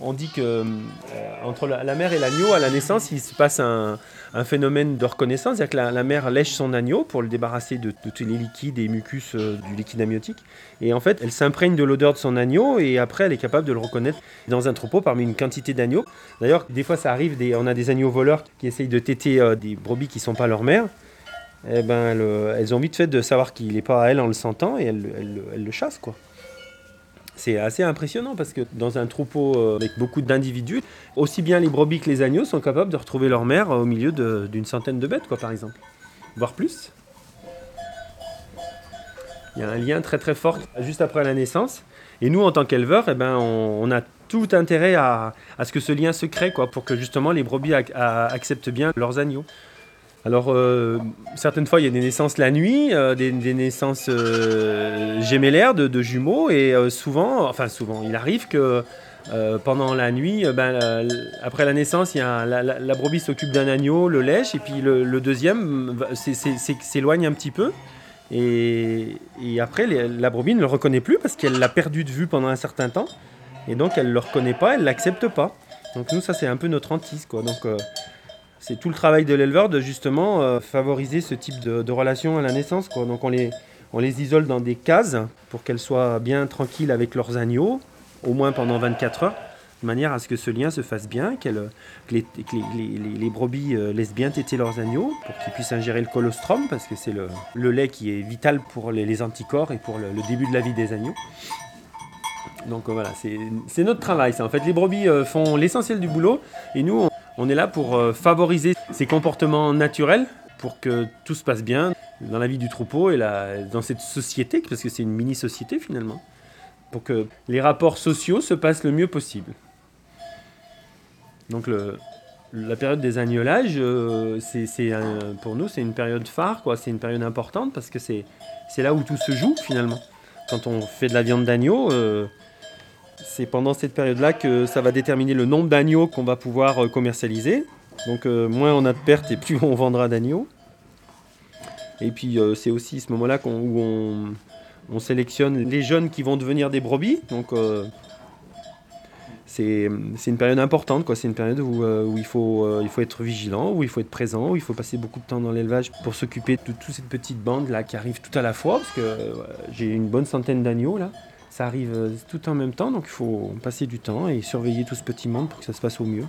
On dit que euh, entre la, mère et l'agneau, à la naissance, il se passe un, phénomène de reconnaissance, c'est-à-dire que la, mère lèche son agneau pour le débarrasser de, tous les liquides et mucus euh, du liquide amniotique. Et en fait, elle s'imprègne de l'odeur de son agneau et après, elle est capable de le reconnaître dans un troupeau parmi une quantité d'agneaux. D'ailleurs, des fois, ça arrive, on a des agneaux voleurs qui essayent de téter euh, des brebis qui ne sont pas leur mère. Eh ben, elles, ont vite fait de savoir qu'il n'est pas à elles en le sentant et elles, elles- elles le chassent, quoi. C'est assez impressionnant parce que dans un troupeau euh, avec beaucoup d'individus, aussi bien les brebis que les agneaux sont capables de retrouver leur mère euh, au milieu d'une centaine de bêtes, quoi, par exemple. Voire plus. Il y a un lien très très fort juste après la naissance. Et nous, en tant qu'éleveurs, eh ben, on, a tout intérêt à, ce que ce lien se crée, pour que justement les brebis acceptent bien leurs agneaux. Alors, euh, certaines fois, il y a des naissances la nuit, euh, des, naissances euh, de, de jumeaux, et euh, souvent, enfin souvent, il arrive que pendant la nuit, ben, après la naissance, la, brebis s'occupe d'un agneau, le lèche, et puis le, deuxième c'est- s'éloigne un petit peu. Et, après, la brebis ne le reconnaît plus parce qu'elle l'a perdu de vue pendant un certain temps. Et donc, elle ne le reconnaît pas, elle ne l'accepte pas. Donc, nous, ça, c'est un peu notre hantise. Quoi. Donc, c'est tout le travail de l'éleveur de justement euh, favoriser ce type de, relation à la naissance. Donc, on les, on les isole dans des cases pour qu'elles soient bien tranquilles avec leurs agneaux, au moins pendant 24 heures, de manière à ce que ce lien se fasse bien, que les, que les- les- les- brebis euh, laissent bien téter leurs agneaux pour qu'ils puissent ingérer le colostrum, parce que c'est le, le lait qui est vital pour les, anticorps et pour le, début de la vie des agneaux. Donc euh, voilà, c'est notre travail. ça. En fait, les brebis font l'essentiel du boulot et nous, on, on est là pour euh, favoriser ces comportements naturels pour que tout se passe bien dans la vie du troupeau et dans cette société, parce que c'est une mini-société finalement, pour que les rapports sociaux se passent le mieux possible. Donc la période des agnolages, euh, c'est, pour nous, c'est une période phare, quoi. C'est une période importante parce que c'est, c'est là où tout se joue finalement. Quand on fait de la viande d'agneau, euh, c'est pendant cette période-là que ça va déterminer le nombre d'agneaux qu'on va pouvoir euh, commercialiser. Donc euh, moins on a de pertes et plus on vendra d'agneaux. Et puis euh, c'est aussi ce moment-là qu'on- où on, on sélectionne les jeunes qui vont devenir des brebis. Donc euh, c'est une période importante, quoi. C'est une période où, où il, faut, il faut être vigilant, où il faut être présent, où il faut passer beaucoup de temps dans l'élevage pour s'occuper de toute cette petite bande là qui arrive tout à la fois, parce que j'ai une bonne centaine d'agneaux là. Ça arrive euh, tout en même temps, donc il faut passer du temps et surveiller tout ce petit monde pour que ça se passe au mieux.